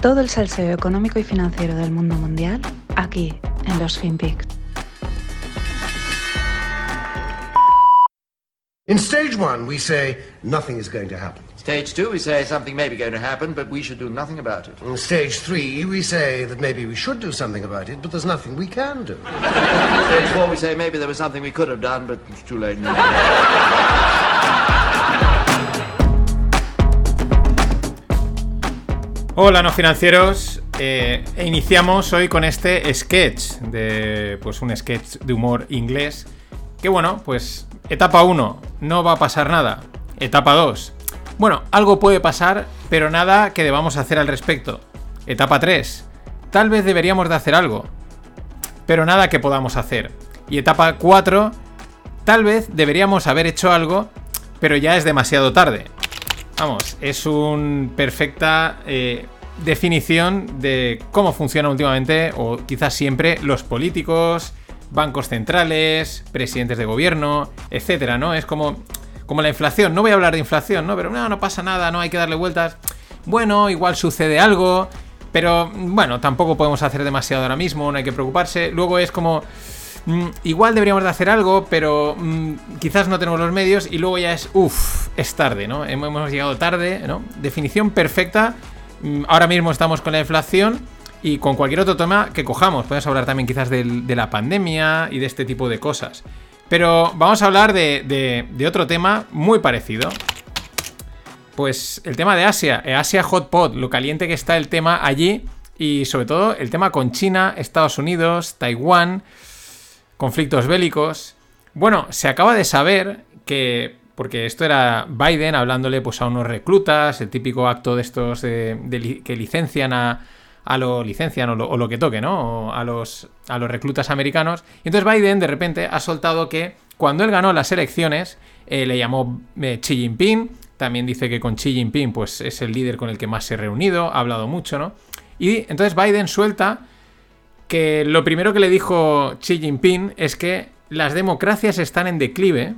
Todo el salseo económico y financiero del mundo mundial aquí en los FinPix. In stage one, we say nothing is going to happen. Stage two, we say something may be going to happen, but we should do nothing about it. In stage three, we say that maybe we should do something about it, but there's nothing we can do. Stage four, we say maybe there was something we could have done, but it's too late now. Hola, no financieros. Eh, iniciamos hoy con este sketch de, pues un sketch de humor inglés. Que bueno, pues etapa 1, no va a pasar nada. Etapa 2, bueno, algo puede pasar, pero nada que debamos hacer al respecto. Etapa 3, tal vez deberíamos de hacer algo, pero nada que podamos hacer. Y etapa 4, tal vez deberíamos haber hecho algo, pero ya es demasiado tarde. Vamos, es una perfecta eh, definición de cómo funciona últimamente, o quizás siempre, los políticos, bancos centrales, presidentes de gobierno, etcétera, ¿no? Es como como la inflación. No voy a hablar de inflación, ¿no? Pero no, no pasa nada, no hay que darle vueltas. Bueno, igual sucede algo, pero bueno, tampoco podemos hacer demasiado ahora mismo, no hay que preocuparse. Luego es como... Mm, igual deberíamos de hacer algo, pero mm, quizás no tenemos los medios y luego ya es, uff, es tarde, ¿no? Hemos llegado tarde, ¿no? Definición perfecta. Mm, ahora mismo estamos con la inflación y con cualquier otro tema que cojamos. Podemos hablar también quizás de la pandemia y de este tipo de cosas. Pero vamos a hablar de, otro tema muy parecido. Pues el tema de Asia, eh, Asia Hot Pot, lo caliente que está el tema allí y sobre todo el tema con China, Estados Unidos, Taiwán, conflictos bélicos. Bueno, se acaba de saber que, porque esto era Biden hablándole pues a unos reclutas, el típico acto de estos que licencian a, a lo licencian o lo, que toque, ¿no? a los, a los reclutas americanos. Y entonces Biden de repente ha soltado que cuando él ganó las elecciones, eh, le llamó eh, Xi Jinping. También dice que con Xi Jinping pues, es el líder con el que más se ha reunido, ha hablado mucho, ¿no? Y entonces Biden suelta que lo primero que le dijo Xi Jinping es que las democracias están en declive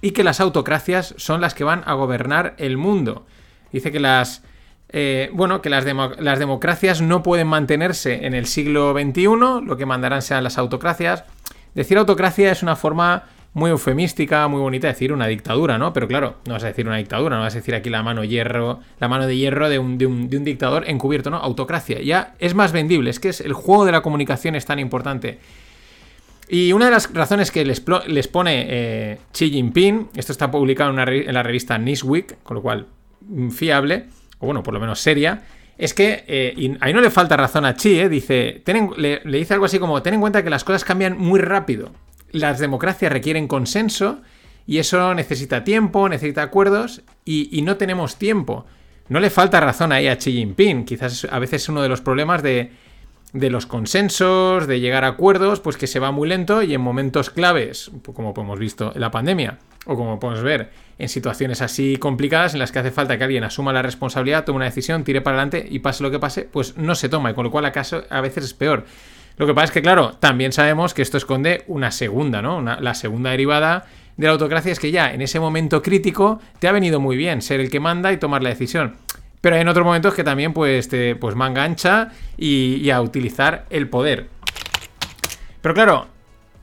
y que las autocracias son las que van a gobernar el mundo. Dice que las eh, bueno, que las, las, democracias no pueden mantenerse en el siglo XXI, lo que mandarán sean las autocracias. Decir autocracia es una forma muy eufemística, muy bonita de decir una dictadura, ¿no? Pero claro, no vas a decir una dictadura, no vas a decir aquí la mano hierro, la mano de hierro de un, dictador encubierto, ¿no? Autocracia. Ya es más vendible, es que es, el juego de la comunicación es tan importante. Y una de las razones que les, pone eh, Xi Jinping, esto está publicado en, la revista Newsweek, con lo cual mm, fiable, o bueno, por lo menos seria, es que, eh, y ahí no le falta razón a Chi, eh, dice, le, dice algo así como, ten en cuenta que las cosas cambian muy rápido. Las democracias requieren consenso y eso necesita tiempo, necesita acuerdos y, no tenemos tiempo. No le falta razón ahí a Xi Jinping, quizás a veces es uno de los problemas de, de los consensos, de llegar a acuerdos, pues que se va muy lento y en momentos claves, como hemos visto en la pandemia, o como podemos ver en situaciones así complicadas en las que hace falta que alguien asuma la responsabilidad, tome una decisión, tire para adelante y pase lo que pase, pues no se toma, y con lo cual acaso a veces es peor. Lo que pasa es que, claro, también sabemos que esto esconde una segunda, ¿no? la segunda derivada de la autocracia es que ya en ese momento crítico te ha venido muy bien ser el que manda y tomar la decisión. Pero hay en otros momentos que también pues, te, pues manga ancha y, a utilizar el poder. Pero claro,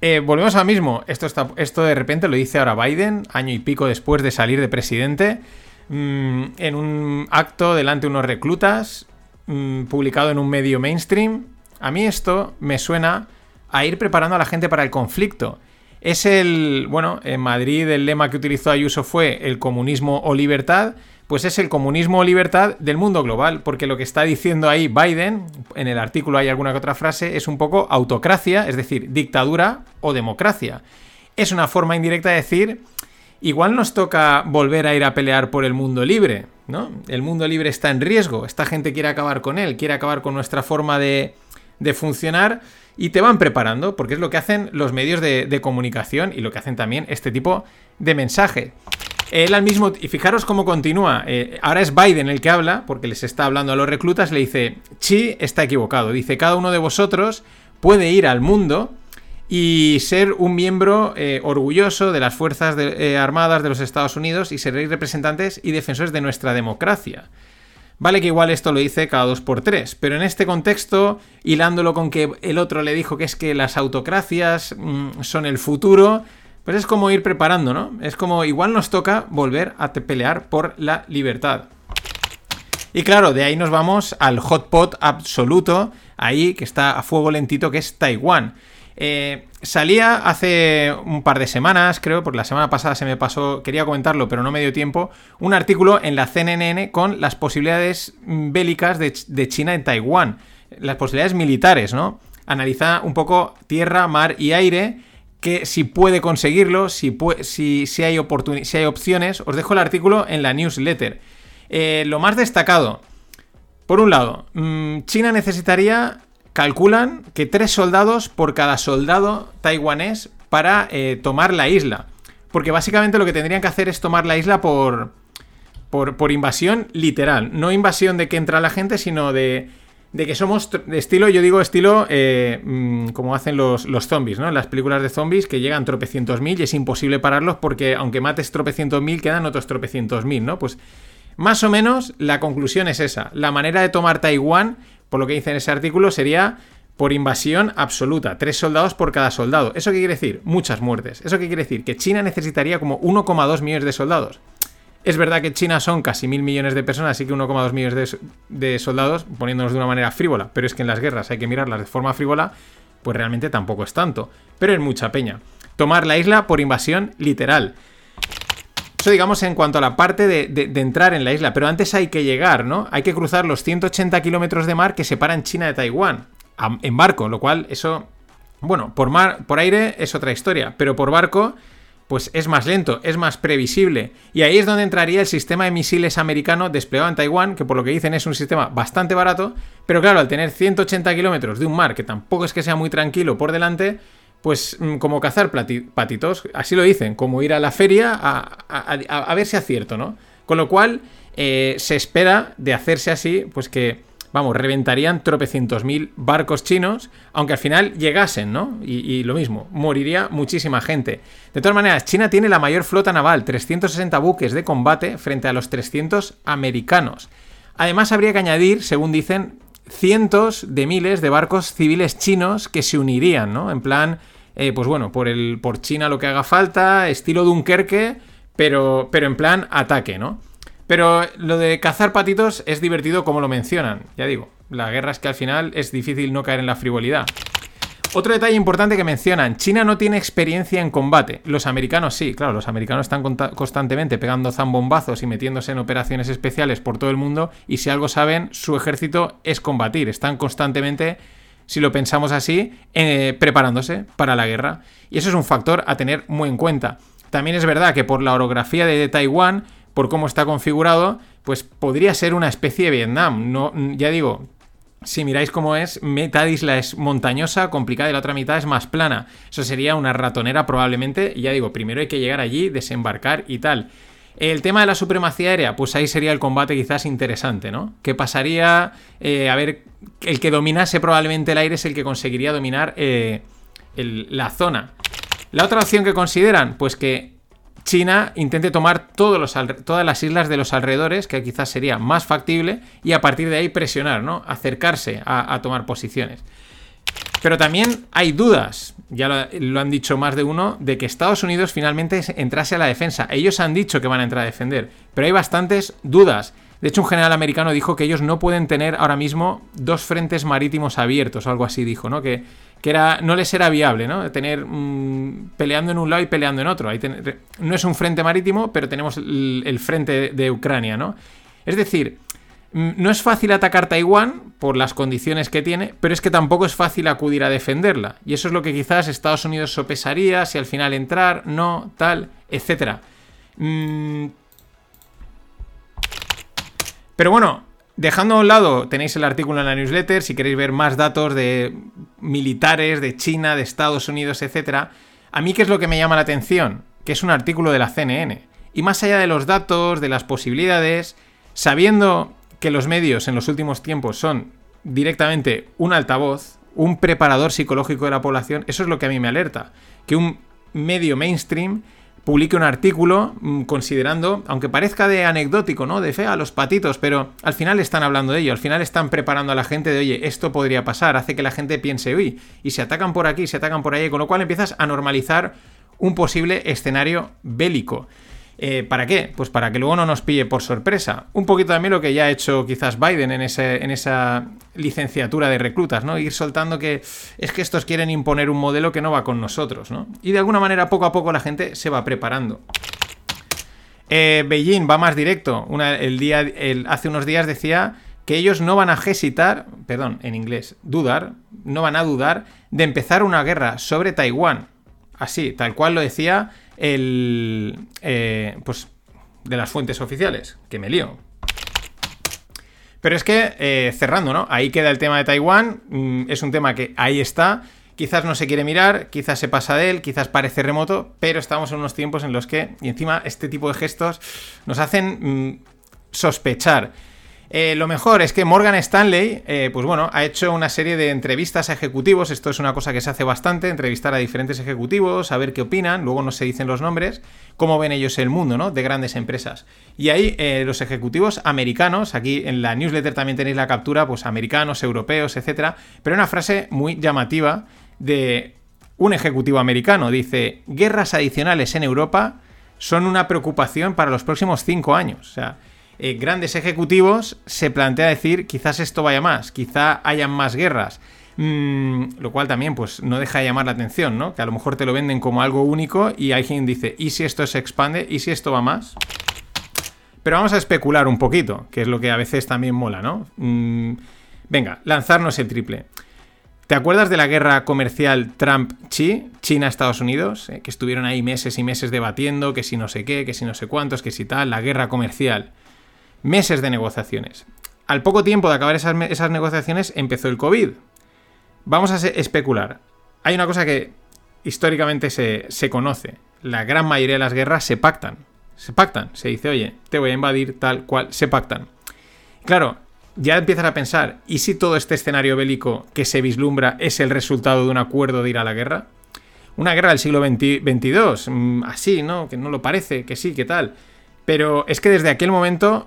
eh, volvemos al mismo. Esto, está, esto de repente lo dice ahora Biden, año y pico después de salir de presidente, mm, en un acto delante de unos reclutas, mm, publicado en un medio mainstream. A mí esto me suena a ir preparando a la gente para el conflicto. Es el, bueno, en Madrid el lema que utilizó Ayuso fue el comunismo o libertad pues es el comunismo o libertad del mundo global, porque lo que está diciendo ahí Biden, en el artículo hay alguna que otra frase, es un poco autocracia, es decir, dictadura o democracia. Es una forma indirecta de decir, igual nos toca volver a ir a pelear por el mundo libre, ¿no? El mundo libre está en riesgo, esta gente quiere acabar con él, quiere acabar con nuestra forma de, de funcionar y te van preparando, porque es lo que hacen los medios de, comunicación y lo que hacen también este tipo de mensaje. Él al mismo. Y fijaros cómo continúa. Eh, ahora es Biden el que habla, porque les está hablando a los reclutas. Le dice: Chi está equivocado. Dice: Cada uno de vosotros puede ir al mundo y ser un miembro eh, orgulloso de las Fuerzas eh, Armadas de los Estados Unidos y seréis representantes y defensores de nuestra democracia. Vale que igual esto lo dice cada dos por tres, pero en este contexto, hilándolo con que el otro le dijo que es que las autocracias mm, son el futuro, pues es como ir preparando, ¿no? Es como igual nos toca volver a pelear por la libertad. Y claro, de ahí nos vamos al hotpot absoluto, ahí que está a fuego lentito, que es Taiwán. Eh, salía hace un par de semanas, creo, porque la semana pasada se me pasó, quería comentarlo, pero no me dio tiempo, un artículo en la CNN con las posibilidades bélicas de, China en Taiwán, las posibilidades militares, ¿no? Analiza un poco tierra, mar y aire, que si puede conseguirlo, si, si, hay opciones, os dejo el artículo en la newsletter. Eh, lo más destacado, por un lado, mm, China necesitaría calculan que tres soldados por cada soldado taiwanés para eh, tomar la isla. Porque básicamente lo que tendrían que hacer es tomar la isla por, por, invasión literal. No invasión de que entra la gente, sino de, de que somos de estilo, yo digo estilo eh, mm, como hacen los, los, zombies, ¿no? Las películas de zombies que llegan tropecientos mil y es imposible pararlos porque aunque mates tropecientos mil quedan otros tropecientos mil, ¿no? Pues más o menos la conclusión es esa. La manera de tomar Taiwán por lo que dice en ese artículo, sería por invasión absoluta, tres soldados por cada soldado. ¿Eso qué quiere decir? Muchas muertes. ¿Eso qué quiere decir? Que China necesitaría como 1,2 millones de soldados. Es verdad que China son casi mil millones de personas, así que 1,2 millones de, soldados, poniéndonos de una manera frívola, pero es que en las guerras hay que mirarlas de forma frívola, pues realmente tampoco es tanto. Pero es mucha peña. Tomar la isla por invasión literal. Eso digamos en cuanto a la parte de, entrar en la isla, pero antes hay que llegar, ¿no? Hay que cruzar los 180 kilómetros de mar que separan China de Taiwán en barco, lo cual eso, bueno, por mar, por aire es otra historia, pero por barco pues es más lento, es más previsible. Y ahí es donde entraría el sistema de misiles americano desplegado en Taiwán, que por lo que dicen es un sistema bastante barato, pero claro, al tener 180 kilómetros de un mar que tampoco es que sea muy tranquilo por delante, pues mm, como cazar patitos, así lo dicen, como ir a la feria a, ver si acierto, ¿no? Con lo cual, eh, se espera de hacerse así, pues que, vamos, reventarían tropecientos mil barcos chinos, aunque al final llegasen, ¿no? Y, y, lo mismo, moriría muchísima gente. De todas maneras, China tiene la mayor flota naval, 360 buques de combate frente a los 300 americanos. Además, habría que añadir, según dicen, cientos de miles de barcos civiles chinos que se unirían, ¿no? En plan, eh, pues bueno, por, el, por China lo que haga falta, estilo Dunkerque, pero, pero en plan ataque, ¿no? Pero lo de cazar patitos es divertido como lo mencionan, ya digo, la guerra es que al final es difícil no caer en la frivolidad. Otro detalle importante que mencionan, China no tiene experiencia en combate, los americanos sí, claro, los americanos están constantemente pegando zambombazos y metiéndose en operaciones especiales por todo el mundo y si algo saben, su ejército es combatir, están constantemente si lo pensamos así, eh, preparándose para la guerra. Y eso es un factor a tener muy en cuenta. También es verdad que por la orografía de Taiwán, por cómo está configurado, pues podría ser una especie de Vietnam. No, ya digo, si miráis cómo es, mitad isla es montañosa, complicada y la otra mitad es más plana. Eso sería una ratonera probablemente. Y ya digo, primero hay que llegar allí, desembarcar y tal. El tema de la supremacía aérea, pues ahí sería el combate quizás interesante, ¿no? ¿Qué pasaría? Eh, a ver, el que dominase probablemente el aire es el que conseguiría dominar eh, la zona. La otra opción que consideran, pues que China intente tomar todas las islas de los alrededores, que quizás sería más factible, y a partir de ahí presionar, ¿no? Acercarse a tomar posiciones. Pero también hay dudas, ya lo, han dicho más de uno, de que Estados Unidos finalmente entrase a la defensa. Ellos han dicho que van a entrar a defender, pero hay bastantes dudas. De hecho, un general americano dijo que ellos no pueden tener ahora mismo dos frentes marítimos abiertos, o algo así dijo, ¿no? Que, que era, no les era viable, ¿no? Tener mm, peleando en un lado y peleando en otro. no es un frente marítimo, pero tenemos el, frente de Ucrania, ¿no? Es decir, no es fácil atacar Taiwán por las condiciones que tiene, pero es que tampoco es fácil acudir a defenderla. Y eso es lo que quizás Estados Unidos sopesaría, si al final entrar, no, tal, etc. Mm. Pero bueno, dejando a un lado, tenéis el artículo en la newsletter, si queréis ver más datos de militares, de China, de Estados Unidos, etc. A mí, ¿qué es lo que me llama la atención? Que es un artículo de la CNN. Y más allá de los datos, de las posibilidades, sabiendo que los medios en los últimos tiempos son directamente un altavoz, un preparador psicológico de la población, eso es lo que a mí me alerta. Que un medio mainstream publique un artículo mm, considerando, aunque parezca de anecdótico, ¿no? De fe a los patitos, pero al final están hablando de ello, al final están preparando a la gente de, oye, esto podría pasar, hace que la gente piense, uy, y se atacan por aquí, se atacan por ahí, con lo cual empiezas a normalizar un posible escenario bélico. Eh, ¿Para qué? Pues para que luego no nos pille por sorpresa. Un poquito también lo que ya ha hecho quizás Biden en, esa licenciatura de reclutas, ¿no? Ir soltando que es que estos quieren imponer un modelo que no va con nosotros, ¿no? Y de alguna manera poco a poco la gente se va preparando. Eh, Beijing va más directo. el día, hace unos días decía que ellos no van a hesitar, perdón, en inglés, dudar, no van a dudar de empezar una guerra sobre Taiwán. Así, tal cual lo decía el, eh, pues, de las fuentes oficiales, que me lío. Pero es que, eh, cerrando, ¿no? Ahí queda el tema de Taiwán, mm, es un tema que ahí está, quizás no se quiere mirar, quizás se pasa de él, quizás parece remoto, pero estamos en unos tiempos en los que, y encima, este tipo de gestos nos hacen mm, sospechar eh, lo mejor es que Morgan Stanley, eh, pues bueno, ha hecho una serie de entrevistas a ejecutivos. Esto es una cosa que se hace bastante, entrevistar a diferentes ejecutivos, a ver qué opinan. Luego no se dicen los nombres, cómo ven ellos el mundo, ¿no? De grandes empresas. Y ahí eh, los ejecutivos americanos, aquí en la newsletter también tenéis la captura, pues americanos, europeos, etcétera. Pero una frase muy llamativa de un ejecutivo americano. Dice: guerras adicionales en Europa son una preocupación para los próximos cinco años. O sea eh, grandes ejecutivos se plantea decir quizás esto vaya más, quizá hayan más guerras. Mm, lo cual también pues no deja de llamar la atención, ¿no? Que a lo mejor te lo venden como algo único y alguien dice, ¿y si esto se expande? ¿Y si esto va más? Pero vamos a especular un poquito, que es lo que a veces también mola, ¿no? Mm, venga, lanzarnos el triple. ¿Te acuerdas de la guerra comercial Trump-Chi, China-Estados Unidos? Eh, que estuvieron ahí meses y meses debatiendo, que si no sé qué, que si no sé cuántos, que si tal, la guerra comercial meses de negociaciones. Al poco tiempo de acabar esas, negociaciones empezó el COVID. Vamos a especular. Hay una cosa que históricamente se, se conoce. La gran mayoría de las guerras se pactan. Se pactan. Se dice, oye, te voy a invadir tal cual. Se pactan. Claro, ya empiezas a pensar, ¿y si todo este escenario bélico que se vislumbra es el resultado de un acuerdo de ir a la guerra? Una guerra del siglo XXII, mm, así, ¿no? Que no lo parece, que sí, que tal. Pero es que desde aquel momento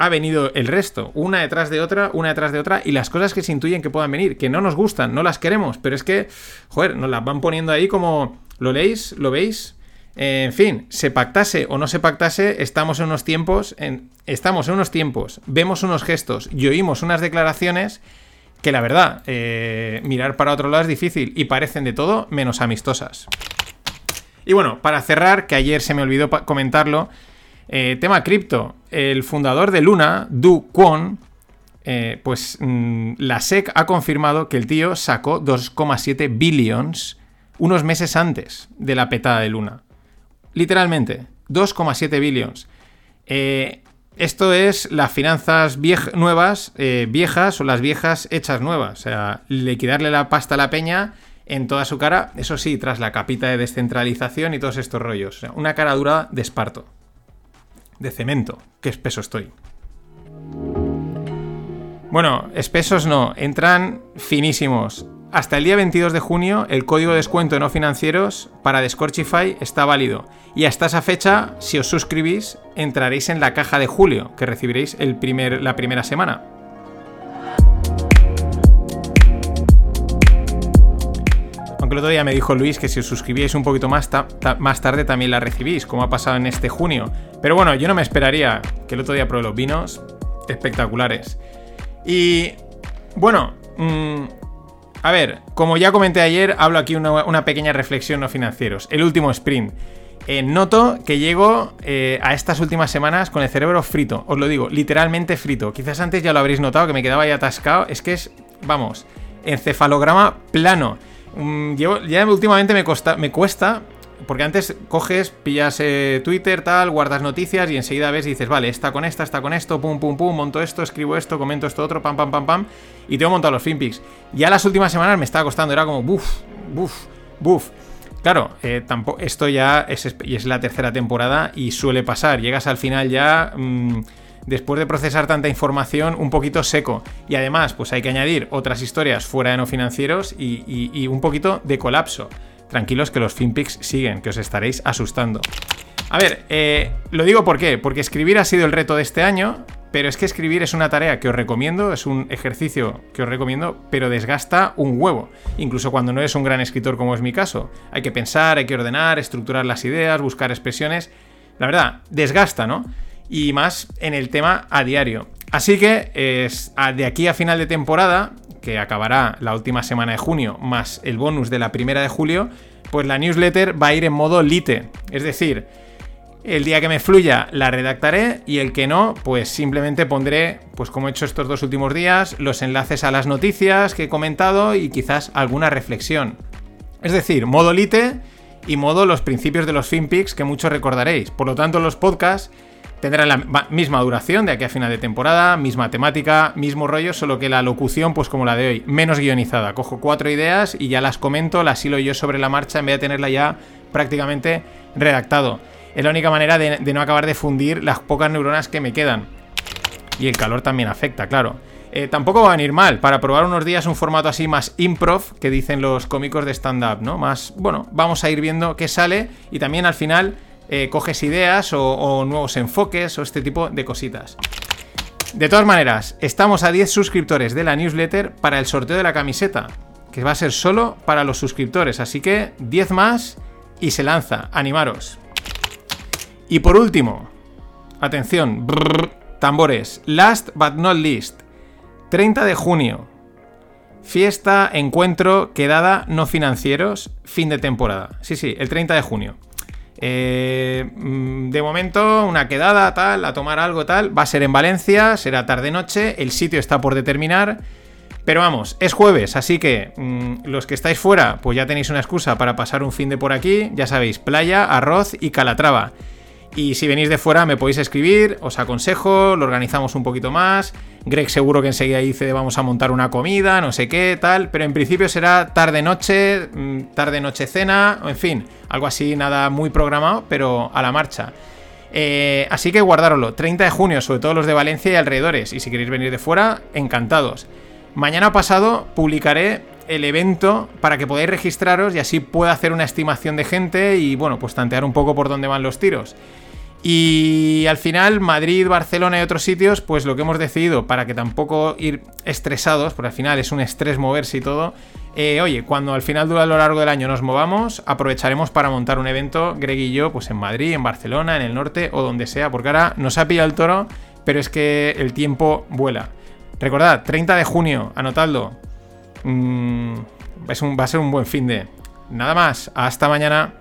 ha venido el resto, una detrás de otra, una detrás de otra, y las cosas que se intuyen que puedan venir, que no nos gustan, no las queremos, pero es que, joder, nos las van poniendo ahí como, ¿lo leéis? ¿Lo veis? en fin, se pactase o no se pactase, estamos en unos tiempos, estamos en unos tiempos, vemos unos gestos y oímos unas declaraciones que la verdad, eh, mirar para otro lado es difícil y parecen de todo menos amistosas. Y bueno, para cerrar, que ayer se me olvidó comentarlo, eh, tema cripto. El fundador de Luna, Du Kwon, eh, pues mm, la SEC ha confirmado que el tío sacó 2,7 billions unos meses antes de la petada de Luna. Literalmente, 2,7 billions. Eh, esto es las finanzas nuevas, viejas o las viejas hechas nuevas. O sea, liquidarle la pasta a la peña en toda su cara, eso sí, tras la capita de descentralización y todos estos rollos. O sea, una cara dura de esparto de cemento. Qué espeso estoy. Bueno, espesos no, entran finísimos. Hasta el día 22 de junio el código de descuento no financieros para Descorchify está válido. Y hasta esa fecha, si os suscribís, entraréis en la caja de julio, que recibiréis el primer, la primera semana. El otro día me dijo Luis que si os suscribíais un poquito más, más tarde también la recibís, como ha pasado en este junio. Pero bueno, yo no me esperaría que el otro día probé los vinos espectaculares. Y bueno, mm, a ver, como ya comenté ayer, hablo aquí una, una pequeña reflexión no financieros. El último sprint. Eh, noto que llego eh, a estas últimas semanas con el cerebro frito, os lo digo, literalmente frito. Quizás antes ya lo habréis notado que me quedaba ahí atascado. Es que es, vamos, encefalograma plano. Mm, ya últimamente me, me cuesta, porque antes coges, pillas eh, Twitter, tal, guardas noticias y enseguida ves y dices, vale, está con esta, está con esto, pum, pum, pum, monto esto, escribo esto, comento esto otro, pam, pam, pam, pam, y tengo montado los finpics. Ya las últimas semanas me estaba costando, era como, buf, buf, buf. Claro, eh, tampoco, esto ya es, es la tercera temporada y suele pasar. Llegas al final ya... Mm, después de procesar tanta información, un poquito seco. Y además, pues hay que añadir otras historias fuera de no financieros y, un poquito de colapso. tranquilos que los FinPix siguen, que os estaréis asustando. A ver, eh, lo digo por qué, porque escribir ha sido el reto de este año, pero es que escribir es una tarea que os recomiendo, es un ejercicio que os recomiendo, pero desgasta un huevo, incluso cuando no eres un gran escritor como es mi caso. Hay que pensar, hay que ordenar, estructurar las ideas, buscar expresiones. La verdad, desgasta, ¿no? Y más en el tema a diario. Así que es, de aquí a final de temporada, que acabará la última semana de junio, más el bonus de la primera de julio, pues la newsletter va a ir en modo lite. Es decir, el día que me fluya la redactaré y el que no, pues simplemente pondré, pues como he hecho estos dos últimos días, los enlaces a las noticias que he comentado y quizás alguna reflexión. Es decir, modo lite y modo los principios de los FinPix que muchos recordaréis. Por lo tanto, los podcasts Tendrá la misma duración de aquí a final de temporada, misma temática, mismo rollo, solo que la locución, pues como la de hoy, menos guionizada. Cojo cuatro ideas y ya las comento, las hilo yo sobre la marcha en vez de tenerla ya prácticamente redactado. Es la única manera de, no acabar de fundir las pocas neuronas que me quedan. Y el calor también afecta, claro. Eh, tampoco va a venir mal para probar unos días un formato así más improv que dicen los cómicos de stand-up, ¿no? Más, bueno, vamos a ir viendo qué sale y también al final eh, coges ideas o, nuevos enfoques o este tipo de cositas. De todas maneras, estamos a 10 suscriptores de la newsletter para el sorteo de la camiseta, que va a ser solo para los suscriptores, así que 10 más y se lanza, animaros. Y por último, atención, tambores, last but not least, 30 de junio, fiesta, encuentro, quedada, no financieros, fin de temporada. Sí, sí, el 30 de junio. Eh, mm, de momento, una quedada, tal, a tomar algo, tal. Va a ser en Valencia, será tarde-noche. El sitio está por determinar. Pero vamos, es jueves, así que mm, los que estáis fuera, pues ya tenéis una excusa para pasar un fin de por aquí. Ya sabéis, playa, arroz y calatrava. Y si venís de fuera me podéis escribir, os aconsejo, lo organizamos un poquito más. Greg seguro que enseguida dice vamos a montar una comida, no sé qué, tal. Pero en principio será tarde-noche, mm, tarde-noche cena, en fin, algo así, nada muy programado, pero a la marcha. Eh, así que guardároslo, 30 de junio, sobre todo los de Valencia y alrededores. Y si queréis venir de fuera, encantados. Mañana pasado publicaré el evento para que podáis registraros y así pueda hacer una estimación de gente y bueno, pues tantear un poco por dónde van los tiros. Y al final, Madrid, Barcelona y otros sitios, pues lo que hemos decidido, para que tampoco ir estresados, porque al final es un estrés moverse y todo, eh, oye, cuando al final dura lo largo del año nos movamos, aprovecharemos para montar un evento, Greg y yo, pues en Madrid, en Barcelona, en el norte o donde sea, porque ahora nos ha pillado el toro, pero es que el tiempo vuela. Recordad, 30 de junio, anotadlo. Mm, es un, va a ser un buen fin de. Nada más, hasta mañana.